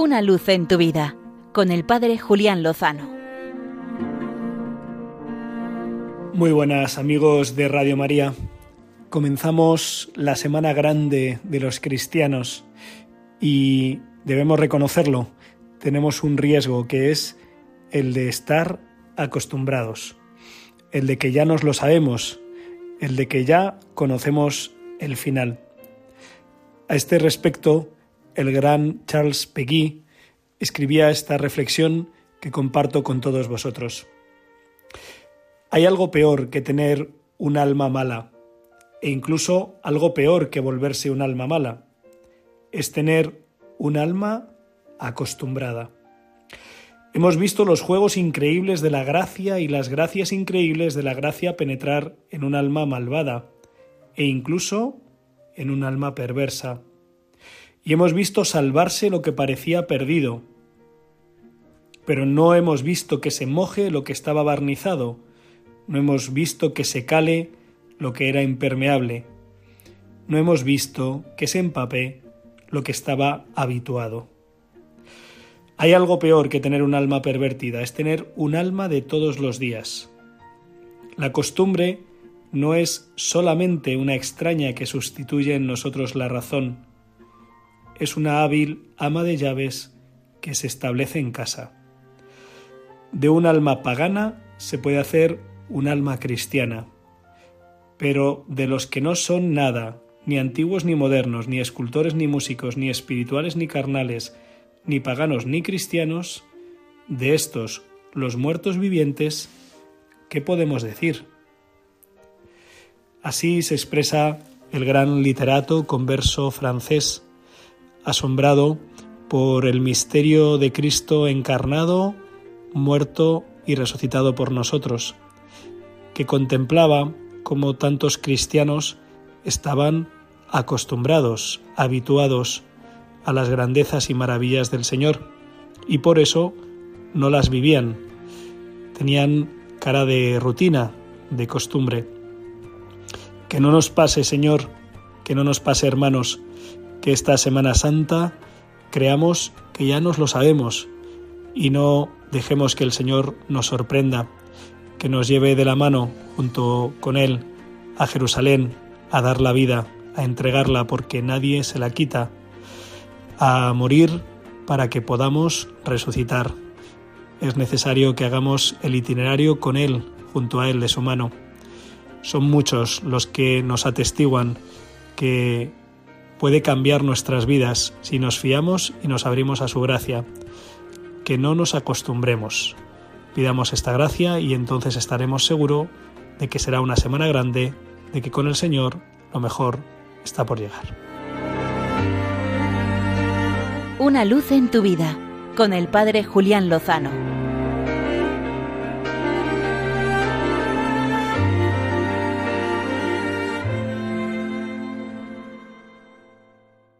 Una luz en tu vida con el Padre Julián Lozano. Muy buenas amigos de Radio María. Comenzamos la Semana Grande de los cristianos y debemos reconocerlo, tenemos un riesgo que es el de estar acostumbrados, el de que ya nos lo sabemos, el de que ya conocemos el final. A este respecto, el gran Charles Peguy escribía esta reflexión que comparto con todos vosotros. Hay algo peor que tener un alma mala, e incluso algo peor que volverse un alma mala, es tener un alma acostumbrada. Hemos visto los juegos increíbles de la gracia y las gracias increíbles de la gracia penetrar en un alma malvada, e incluso en un alma perversa. Y hemos visto salvarse lo que parecía perdido, pero no hemos visto que se moje lo que estaba barnizado, no hemos visto que se cale lo que era impermeable, no hemos visto que se empape lo que estaba habituado. Hay algo peor que tener un alma pervertida, es tener un alma de todos los días. La costumbre no es solamente una extraña que sustituye en nosotros la razón, es una hábil ama de llaves que se establece en casa. De un alma pagana se puede hacer un alma cristiana, pero de los que no son nada, ni antiguos ni modernos, ni escultores ni músicos, ni espirituales ni carnales, ni paganos ni cristianos, de estos, los muertos vivientes, ¿qué podemos decir? Así se expresa el gran literato converso francés, asombrado por el misterio de Cristo encarnado, muerto y resucitado por nosotros, que contemplaba cómo tantos cristianos estaban acostumbrados, habituados a las grandezas y maravillas del Señor, y por eso no las vivían. Tenían cara de rutina, de costumbre. Que no nos pase, Señor, que no nos pase, hermanos, que esta Semana Santa creamos que ya nos lo sabemos y no dejemos que el Señor nos sorprenda, que nos lleve de la mano junto con Él a Jerusalén a dar la vida, a entregarla porque nadie se la quita, a morir para que podamos resucitar. Es necesario que hagamos el itinerario con Él, junto a Él de su mano. Son muchos los que nos atestiguan que puede cambiar nuestras vidas si nos fiamos y nos abrimos a su gracia. Que no nos acostumbremos. Pidamos esta gracia y entonces estaremos seguros de que será una semana grande, de que con el Señor lo mejor está por llegar. Una luz en tu vida con el Padre Julián Lozano.